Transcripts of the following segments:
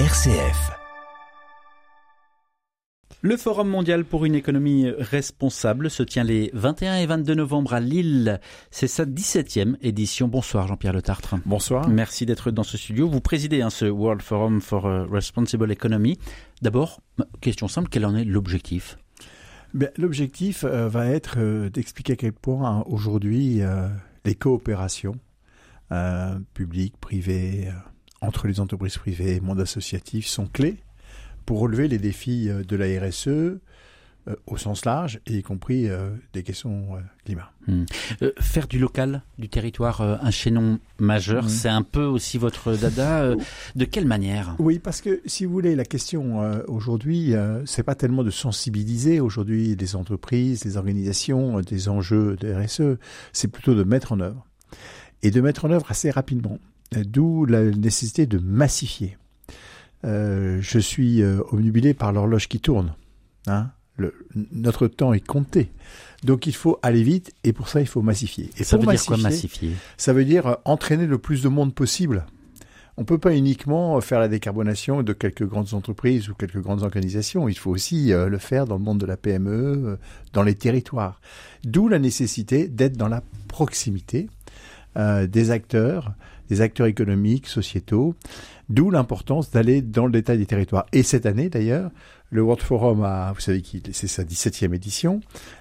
RCF. Le Forum mondial pour une économie responsable se tient les 21 et 22 novembre à Lille. C'est sa 17e édition. Bonsoir Jean-Pierre Le Tartre. Bonsoir. Merci d'être dans ce studio. Vous présidez hein, ce World Forum for a Responsible Economy. D'abord, question simple, quel en est l'objectif? L'objectif euh, va être euh, d'expliquer à quel point hein, aujourd'hui euh, les coopérations publiques, privées, entre les entreprises privées et le monde associatif sont clés pour relever les défis euh, de la RSE euh, au sens large, y compris euh, des questions climat. Hmm. faire du local, du territoire, un chaînon majeur, hmm. c'est un peu aussi votre dada. de quelle manière? Oui, parce que si vous voulez, la question aujourd'hui, c'est pas tellement de sensibiliser aujourd'hui les entreprises, les organisations, des enjeux de RSE, c'est plutôt de mettre en œuvre. Et de mettre en œuvre assez rapidement. D'où la nécessité de massifier. Euh, je suis euh, omnubilé par l'horloge qui tourne. Hein. notre temps est compté. Donc il faut aller vite et pour ça il faut massifier. Et ça veut dire quoi massifier Ça veut dire euh, entraîner le plus de monde possible. On ne peut pas uniquement faire la décarbonation de quelques grandes entreprises ou quelques grandes organisations. Il faut aussi le faire dans le monde de la PME, dans les territoires. D'où la nécessité d'être dans la proximité des acteurs, des acteurs économiques, sociétaux, D'où l'importance d'aller dans le détail des territoires. Et cette année, d'ailleurs, le World Forum a, vous savez qu'il c'est sa 17e édition,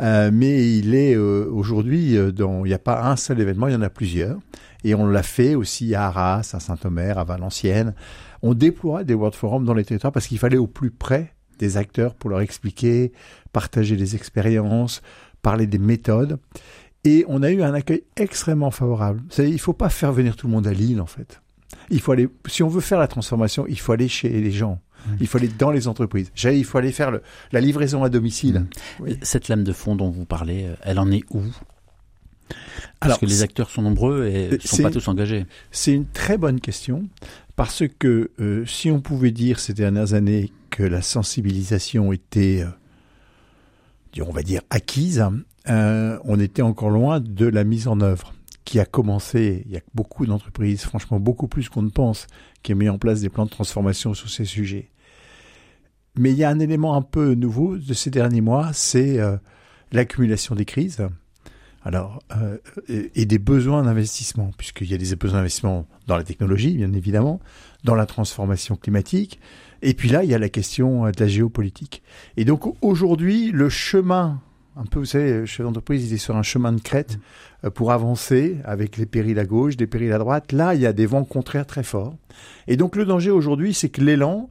euh, mais il est euh, aujourd'hui euh, dans, il n'y a pas un seul événement, il y en a plusieurs. Et on l'a fait aussi à Arras, à Saint-Omer, à Valenciennes. On déploie des World Forums dans les territoires parce qu'il fallait au plus près des acteurs pour leur expliquer, partager des expériences, parler des méthodes. Et on a eu un accueil extrêmement favorable. Il ne faut pas faire venir tout le monde à Lille, en fait. Il faut aller, si on veut faire la transformation, il faut aller chez les gens. Mmh. Il faut aller dans les entreprises. Il faut aller faire le, la livraison à domicile. Mmh. Cette lame de fond dont vous parlez, euh, elle en est où? Parce que les acteurs sont nombreux et ne sont pas tous engagés. C'est une très bonne question parce que euh, si on pouvait dire ces dernières années que la sensibilisation était, euh, on va dire, acquise, on était encore loin de la mise en œuvre qui a commencé, il y a beaucoup d'entreprises, franchement beaucoup plus qu'on ne pense, qui ont mis en place des plans de transformation sur ces sujets. Mais il y a un élément un peu nouveau de ces derniers mois, c'est euh, l'accumulation des crises. Alors, euh, et, des besoins d'investissement, puisqu'il y a des besoins d'investissement dans la technologie, bien évidemment, dans la transformation climatique, et puis là, il y a la question euh, de la géopolitique. Et donc aujourd'hui, le chemin un peu, vous savez, le chef d'entreprise, il est sur un chemin de crête euh, pour avancer avec les périls à gauche, des périls à droite. Là, il y a des vents contraires très forts. Et donc, le danger aujourd'hui, c'est que l'élan,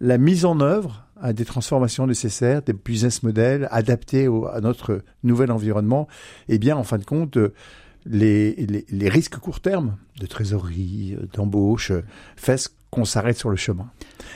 la mise en œuvre à des transformations nécessaires, des business models adaptés à notre nouvel environnement, eh bien, en fin de compte, euh, les, les, les risques court terme de trésorerie, euh, d'embauche, fassent qu'on s'arrête sur le chemin.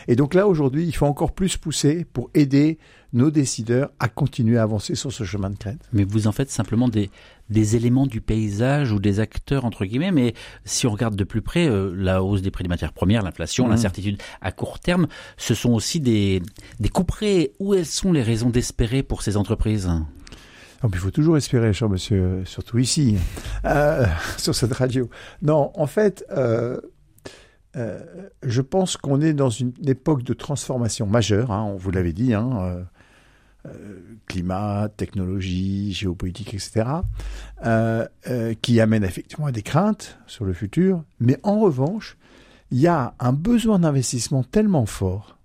Et donc là, aujourd'hui, il faut encore plus pousser pour aider nos décideurs à continuer à avancer sur ce chemin de crête. Mais vous en faites simplement des, des éléments du paysage ou des acteurs, entre guillemets, mais si on regarde de plus près, euh, la hausse des prix des matières premières, l'inflation, mmh. l'incertitude à court terme, ce sont aussi des, des couperets. Où elles sont les raisons d'espérer pour ces entreprises? Il faut toujours espérer, cher monsieur, surtout ici, euh, sur cette radio. Non, en fait, euh, euh, je pense qu'on est dans une époque de transformation majeure, hein, on vous l'avait dit, hein, euh, euh, climat, technologie, géopolitique, etc., qui amène effectivement à des craintes sur le futur. Mais en revanche, il y a un besoin d'investissement tellement fort,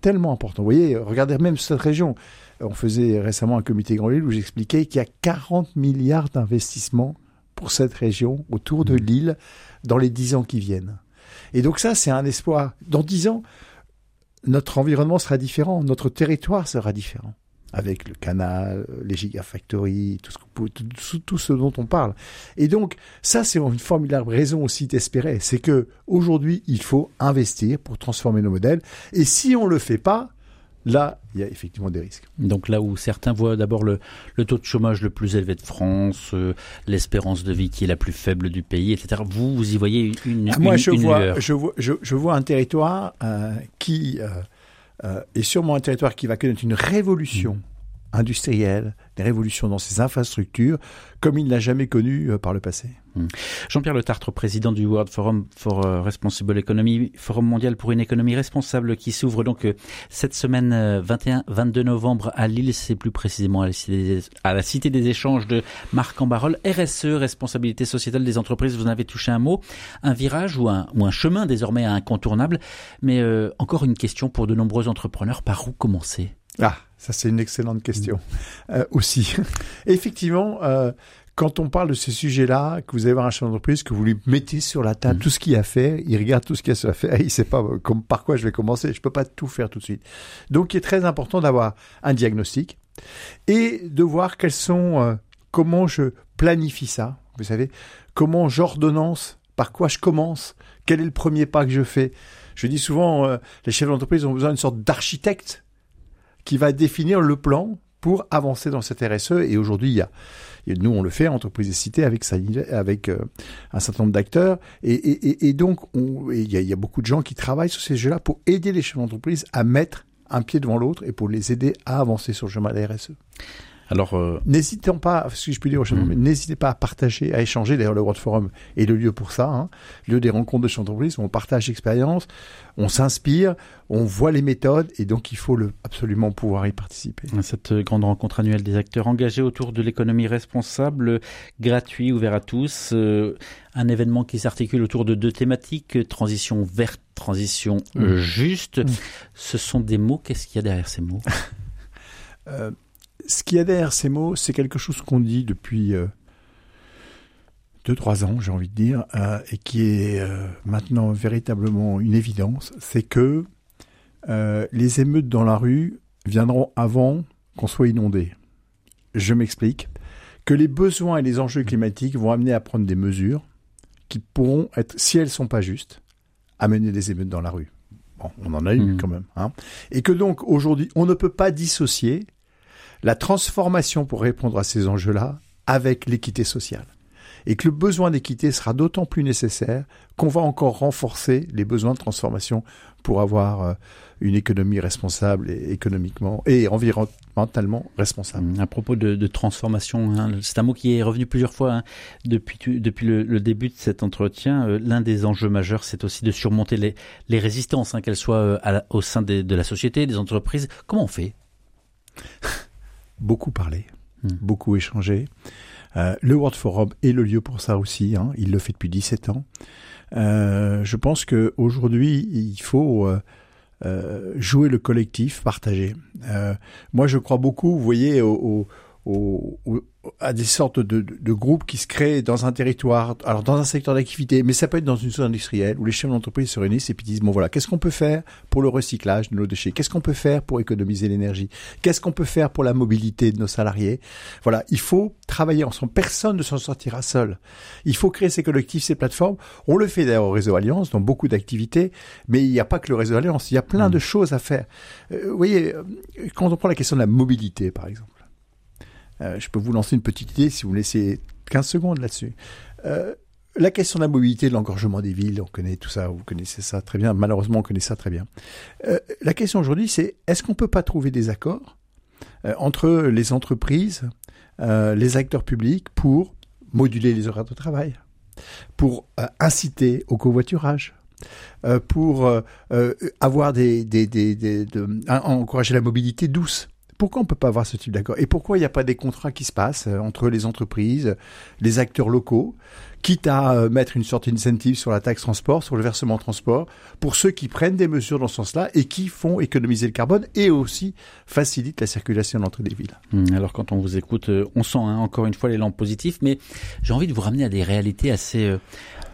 tellement important. Vous voyez, regardez même cette région. On faisait récemment un comité Grand Lille où j'expliquais qu'il y a 40 milliards d'investissements pour cette région autour de mmh. l'île dans les 10 ans qui viennent. Et donc ça, c'est un espoir. Dans dix ans, notre environnement sera différent, notre territoire sera différent avec le canal, les gigafactories, tout ce, dont on parle. Et donc, ça, c'est une formidable raison aussi d'espérer. C'est que aujourd'hui, il faut investir pour transformer nos modèles. Et si on le fait pas, là, il y a effectivement des risques. Donc là où certains voient d'abord le, taux de chômage le plus élevé de France, euh, l'espérance de vie qui est la plus faible du pays, etc. Vous, vous y voyez une, ah, Moi, je, vois, je, vois, je, vois un territoire euh, qui euh, est sûrement un territoire qui va connaître une révolution. industrielle, des révolutions dans ses infrastructures comme il ne l'a jamais connu par le passé. Hmm. Jean-Pierre Le Tartre, président du World Forum for Responsible Economy, Forum mondial pour une économie responsable qui s'ouvre donc cette semaine 21-22 novembre à Lille, c'est plus précisément à la, cité des, à la Cité des échanges de Marc en RSE, responsabilité sociétale des entreprises, vous en avez touché un mot, un virage ou un, ou un chemin désormais incontournable, mais encore une question pour de nombreux entrepreneurs, par où commencer? Ah, ça c'est une excellente question euh, aussi. Effectivement, euh, quand on parle de ces sujets-là, que vous avez un chef d'entreprise, que vous lui mettez sur la table mm. tout ce qu'il a fait, il regarde tout ce qu'il a fait, il sait pas euh, comme, par quoi je vais commencer, je peux pas tout faire tout de suite. Donc il est très important d'avoir un diagnostic et de voir quels sont, comment je planifie ça, vous savez, comment j'ordonnance, par quoi je commence, quel est le premier pas que je fais. Je dis souvent, les chefs d'entreprise ont besoin d'une sorte d'architecte qui va définir le plan pour avancer dans cette RSE. Et aujourd'hui, il y a, nous, on le fait, Entreprise et Cité, avec, euh, un certain nombre d'acteurs. Et, donc, il y, a, beaucoup de gens qui travaillent sur ces jeux-là pour aider les chefs d'entreprise à mettre un pied devant l'autre et pour les aider à avancer sur le chemin de la RSE. Alors, euh... n'hésitez pas, si je puis dire, mmh. n'hésitez pas à partager, à échanger. D'ailleurs, le World Forum est le lieu pour ça, hein, lieu des rencontres de d'entreprise où on partage l'expérience, on s'inspire, on voit les méthodes, et donc il faut le, absolument pouvoir y participer. Cette grande rencontre annuelle des acteurs engagés autour de l'économie responsable, gratuit, ouvert à tous, euh, un événement qui s'articule autour de deux thématiques transition verte, transition mmh. juste. Mmh. Ce sont des mots. Qu'est-ce qu'il y a derrière ces mots? Euh, ce qu'il y a derrière ces mots, c'est quelque chose qu'on dit depuis 2-3 euh, ans, j'ai envie de dire, euh, et qui est euh, maintenant véritablement une évidence, c'est que les émeutes dans la rue viendront avant qu'on soit inondé. Je m'explique. Que les besoins et les enjeux climatiques vont amener à prendre des mesures qui pourront être, si elles ne sont pas justes, amener des émeutes dans la rue. Bon, on en a eu mmh. quand même. Hein. Et que donc aujourd'hui, on ne peut pas dissocier la transformation pour répondre à ces enjeux-là avec l'équité sociale. Et que le besoin d'équité sera d'autant plus nécessaire qu'on va encore renforcer les besoins de transformation pour avoir euh, une économie responsable et économiquement et environnementalement responsable. À propos de, transformation, hein, c'est un mot qui est revenu plusieurs fois hein, depuis, depuis le, début de cet entretien. Euh, l'un des enjeux majeurs, c'est aussi de surmonter les, les résistances, hein, qu'elles soient euh, au sein de la société, des entreprises. Comment on fait? beaucoup parlé, hmm. beaucoup échangé. Euh, le World Forum est le lieu pour ça aussi. Hein. il le fait depuis 17 ans. Euh, je pense qu'aujourd'hui, il faut euh, jouer le collectif, partager. Moi, je crois beaucoup, vous voyez, au, au, au, à des sortes de, de, groupes qui se créent dans un territoire, alors dans un secteur d'activité, mais ça peut être dans une zone industrielle où les chefs d'entreprise se réunissent et puis disent bon voilà, qu'est-ce qu'on peut faire pour le recyclage de nos déchets? Qu'est-ce qu'on peut faire pour économiser l'énergie? Qu'est-ce qu'on peut faire pour la mobilité de nos salariés? Voilà, il faut travailler ensemble. Personne ne s'en sortira seul. Il faut créer ces collectifs, ces plateformes. On le fait d'ailleurs au réseau Alliance dans beaucoup d'activités, mais il n'y a pas que le réseau Alliance. Il y a plein mmh. de choses à faire. Euh, vous voyez, euh, quand on prend la question de la mobilité, par exemple. Euh, je peux vous lancer une petite idée si vous me laissez 15 secondes là-dessus. Euh, la question de la mobilité, de l'engorgement des villes, on connaît tout ça, vous connaissez ça très bien, malheureusement on connaît ça très bien. Euh, la question aujourd'hui, c'est est-ce qu'on ne peut pas trouver des accords entre les entreprises, les acteurs publics pour moduler les horaires de travail, pour inciter au covoiturage, pour avoir des, des, des, des de, encourager la mobilité douce? Pourquoi on ne peut pas avoir ce type d'accord? Et pourquoi il n'y a pas des contrats qui se passent euh, entre les entreprises, les acteurs locaux, quitte à euh, mettre une sorte d'incentive sur la taxe transport, sur le versement transport, pour ceux qui prennent des mesures dans ce sens-là et qui font économiser le carbone et aussi facilitent la circulation entre les villes? Hum, alors quand on vous écoute, euh, on sent hein, encore une fois l'élan positif, mais j'ai envie de vous ramener à des réalités assez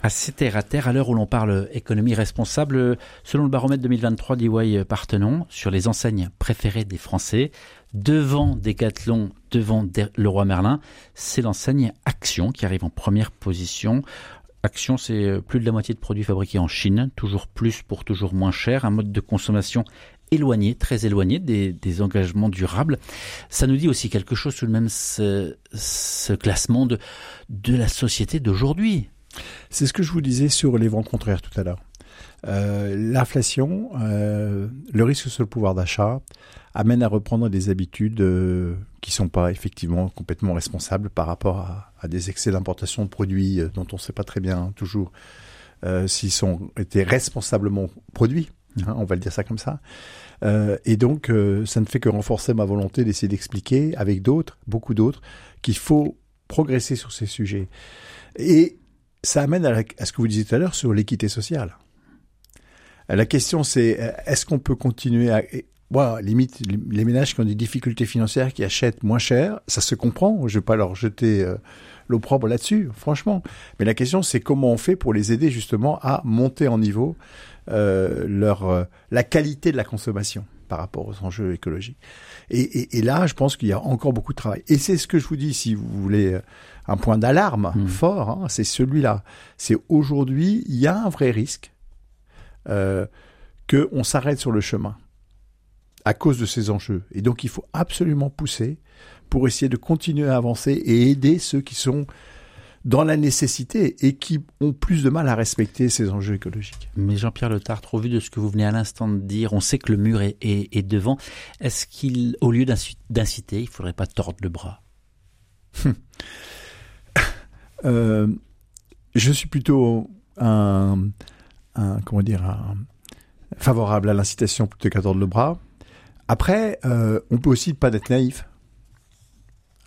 assez terre à terre à l'heure où l'on parle économie responsable. Selon le baromètre 2023 d'EY Partenon, sur les enseignes préférées des Français, devant Decathlon, devant Leroy Merlin, c'est l'enseigne Action qui arrive en première position. Action, c'est euh, plus de la moitié de produits fabriqués en Chine, toujours plus pour toujours moins cher, un mode de consommation éloigné, très éloigné des, engagements durables. Ça nous dit aussi quelque chose tout de même ce, classement de la société d'aujourd'hui. C'est ce que je vous disais sur les vents contraires tout à l'heure. Euh, l'inflation, euh, le risque sur le pouvoir d'achat amène à reprendre des habitudes euh, qui sont pas effectivement complètement responsables par rapport à, à des excès d'importation de produits euh, dont on ne sait pas très bien toujours euh, s'ils sont été responsablement produits. Hein, on va le dire ça comme ça. Euh, et donc, euh, ça ne fait que renforcer ma volonté d'essayer d'expliquer avec d'autres, beaucoup d'autres, qu'il faut progresser sur ces sujets. Et ça amène à, la- à ce que vous disiez tout à l'heure sur l'équité sociale. La question, c'est est-ce qu'on peut continuer à... voilà, limite, les- les ménages qui ont des difficultés financières, qui achètent moins cher, ça se comprend. Je ne vais pas leur jeter euh, l'opprobre là-dessus, franchement. Mais la question, c'est comment on fait pour les aider justement à monter en niveau euh, leur euh, la qualité de la consommation par rapport aux enjeux écologiques. Et, et, et là, je pense qu'il y a encore beaucoup de travail. Et c'est ce que je vous dis, si vous voulez euh, un point d'alarme Mhm. fort, hein, c'est celui-là. C'est aujourd'hui, il y a un vrai risque euh, que on s'arrête sur le chemin à cause de ces enjeux. Et donc, il faut absolument pousser pour essayer de continuer à avancer et aider ceux qui sont dans la nécessité et qui ont plus de mal à respecter ces enjeux écologiques. Mais Jean-Pierre Le Tartre, au vu de ce que vous venez à l'instant de dire, on sait que le mur est, est- est devant. Est-ce qu'il, au lieu d'inci- d'inciter, il faudrait pas tordre le bras? Euh, je suis plutôt un, un comment dire un, favorable à l'incitation plutôt qu'à tordre le bras. Après, euh, on peut aussi pas être naïf.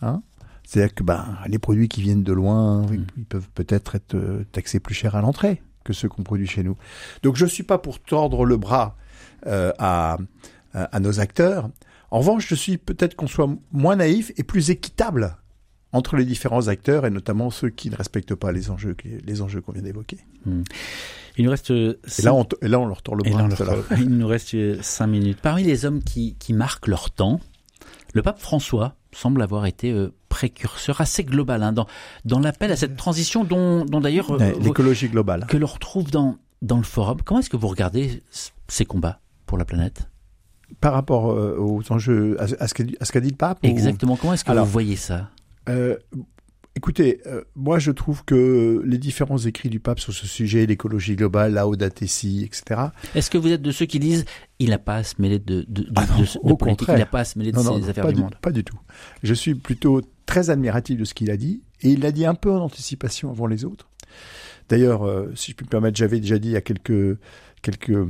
Hein C'est-à-dire que ben, les produits qui viennent de loin, ils, ils peuvent peut-être être euh, taxés plus cher à l'entrée que ceux qu'on produit chez nous. Donc je suis pas pour tordre le bras euh, à nos acteurs. En revanche, je suis peut-être qu'on soit moins naïf et plus équitable entre les différents acteurs et notamment ceux qui ne respectent pas les enjeux, les enjeux qu'on vient d'évoquer. Il nous reste. Et là, on, et là, on leur tord le bras. là, leur- il nous reste euh, cinq minutes. Parmi les hommes qui, qui marquent leur temps, le pape François semble avoir été euh, précurseur assez global hein, dans, dans l'appel à cette transition dont, dont d'ailleurs euh, L'écologie globale. que l'on retrouve dans, dans le forum. Comment est-ce que vous regardez ces combats pour la planète? Par rapport euh, aux enjeux, à, à ce qu'a dit, le pape ou- Exactement. Comment est-ce que Alors, vous voyez ça? Euh, écoutez, euh, moi je trouve que les différents écrits du pape sur ce sujet, l'écologie globale, la Tessie, etc. Est-ce que vous êtes de ceux qui disent il n'a pas à se mêler de, de, de, Ah non, de au politique, contraire. il n'a pas à se mêler de Non, non, affaires pas du monde pas du tout. Je suis plutôt très admiratif de ce qu'il a dit, et il l'a dit un peu en anticipation avant les autres. D'ailleurs, euh, si je puis me permettre, j'avais déjà dit à quelques, quelques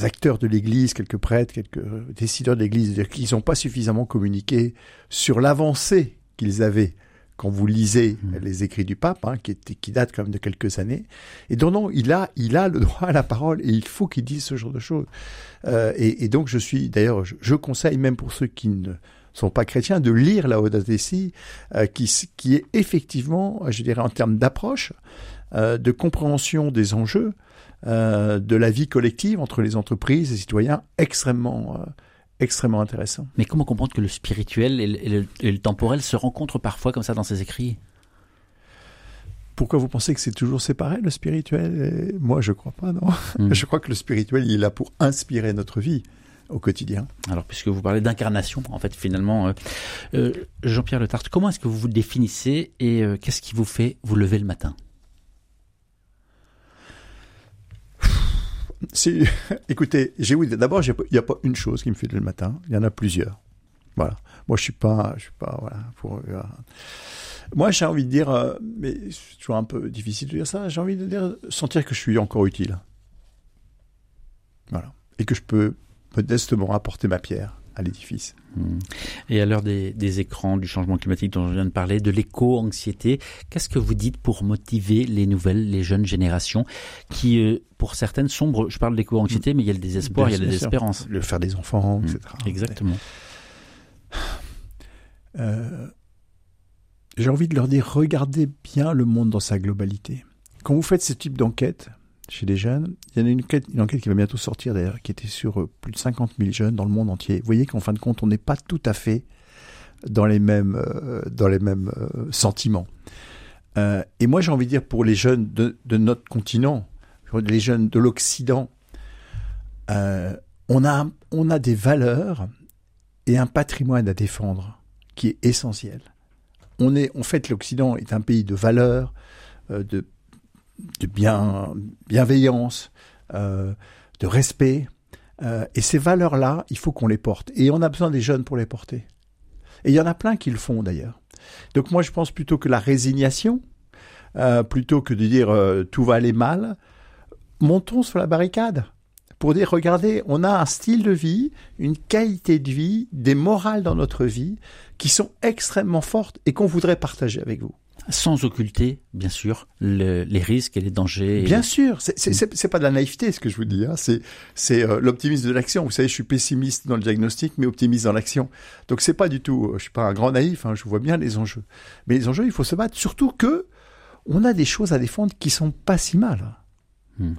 acteurs de l'Église, quelques prêtres, quelques décideurs de l'Église, qu'ils n'ont pas suffisamment communiqué sur l'avancée qu'ils avaient quand vous lisez Mm. les écrits du pape, hein, qui, datent quand même de quelques années. Et donc, non, il a, il a le droit à la parole et il faut qu'il dise ce genre de choses. Euh, et, et donc, je suis, d'ailleurs, je, je conseille même pour ceux qui ne sont pas chrétiens de lire la Odadesi, euh, qui est effectivement, je dirais, en termes d'approche, euh, de compréhension des enjeux, euh, de la vie collective entre les entreprises et les citoyens, extrêmement, euh, extrêmement intéressant. Mais comment comprendre que le spirituel et le, et le- et le temporel se rencontrent parfois comme ça dans ses écrits? Pourquoi vous pensez que c'est toujours séparé, le spirituel? Moi, je crois pas, non. Hmm. Je crois que le spirituel, il est là pour inspirer notre vie au quotidien. Alors, puisque vous parlez d'incarnation, en fait, finalement, euh, euh, Jean-Pierre Le Tartre, comment est-ce que vous vous définissez et euh, qu'est-ce qui vous fait vous lever le matin? Si, écoutez, j'ai oui, d'abord, il n'y a pas une chose qui me fait le matin. Il y en a plusieurs. Voilà. Moi, je suis pas, je suis pas, voilà. Euh, moi, j'ai envie de dire, euh, mais c'est toujours un peu difficile de dire ça. J'ai envie de dire, sentir que je suis encore utile. Voilà. Et que je peux modestement apporter ma pierre à l'édifice. Et à l'heure des, des écrans, du changement climatique dont je viens de parler, de l'éco-anxiété, qu'est-ce que vous dites pour motiver les nouvelles, les jeunes générations qui, euh, pour certaines, sombrent? Je parle d'éco-anxiété, mais il y a le désespoir, il y a la désespérance. Le faire des enfants, Hmm. etc. Exactement. Euh, j'ai envie de leur dire, regardez bien le monde dans sa globalité. Quand vous faites ce type d'enquête chez les jeunes, il y en a une enquête, qui va bientôt sortir d'ailleurs, qui était sur euh, plus de 50 000 jeunes dans le monde entier. Vous voyez qu'en fin de compte, on n'est pas tout à fait dans les mêmes, euh, dans les mêmes euh, sentiments. Et moi, j'ai envie de dire pour les jeunes de, de notre continent, les jeunes de l'Occident, on, a, on a des valeurs et un patrimoine à défendre qui est essentiel. On est, en fait, l'Occident est un pays de valeurs, de, de bien, bienveillance, euh, de respect. Euh, et ces valeurs-là, il faut qu'on les porte. Et on a besoin des jeunes pour les porter. Et il y en a plein qui le font d'ailleurs. Donc moi, je pense plutôt que la résignation, euh, plutôt que de dire tout va aller mal, montons sur la barricade pour dire regardez, on a un style de vie, une qualité de vie, des morales dans notre vie qui sont extrêmement fortes et qu'on voudrait partager avec vous sans occulter, bien sûr, les risques et les dangers. Bien sûr, c'est pas de la naïveté ce que je vous dis, hein. c'est euh, l'optimisme de l'action. Vous savez, je suis pessimiste dans le diagnostic, mais optimiste dans l'action. Donc c'est pas du tout, euh, je suis pas un grand naïf, hein, je vois bien les enjeux. Mais les enjeux, il faut se battre, surtout que on a des choses à défendre qui sont pas si mal. Hmm.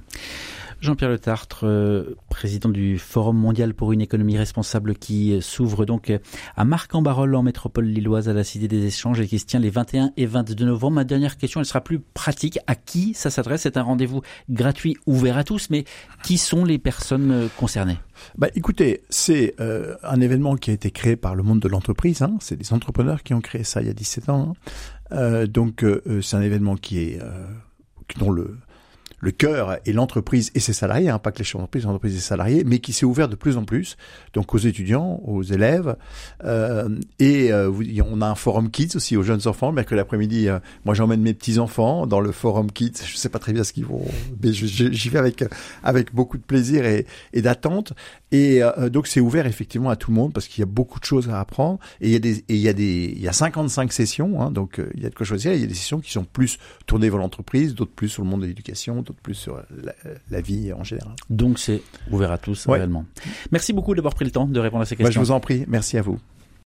Jean-Pierre Le Tartre, euh, président du Forum mondial pour une économie responsable qui s'ouvre donc à Marc-en-Barol en métropole lilloise à la Cité des Échanges et qui se tient les 21 et 22 novembre. Ma dernière question, elle sera plus pratique. À qui ça s'adresse? C'est un rendez-vous gratuit, ouvert à tous, mais qui sont les personnes euh, concernées? Bah, écoutez, c'est euh, un événement qui a été créé par le monde de l'entreprise. Hein. C'est des entrepreneurs qui ont créé ça il y a 17 ans. Hein. donc c'est un événement qui est dont le le cœur et l'entreprise et ses salariés, hein, pas que les chefs d'entreprise, l'entreprise et ses salariés, mais qui s'est ouvert de plus en plus, donc aux étudiants, aux élèves, euh, et euh, on a un forum kids aussi aux jeunes enfants, mercredi l'après-midi, euh, moi j'emmène mes petits enfants dans le forum kids, je sais pas très bien ce qu'ils vont, mais j'y vais avec avec beaucoup de plaisir et, d'attente, et euh, donc c'est ouvert effectivement à tout le monde parce qu'il y a beaucoup de choses à apprendre, et il y a des, il y a des, il y a 55 sessions, hein, donc il y a de quoi choisir, il y a des sessions qui sont plus tournées vers l'entreprise, d'autres plus sur le monde de l'éducation, plus sur la, vie en général. Donc c'est ouvert à tous réellement. Merci beaucoup d'avoir pris le temps de répondre à ces questions. je vous en prie, merci à vous.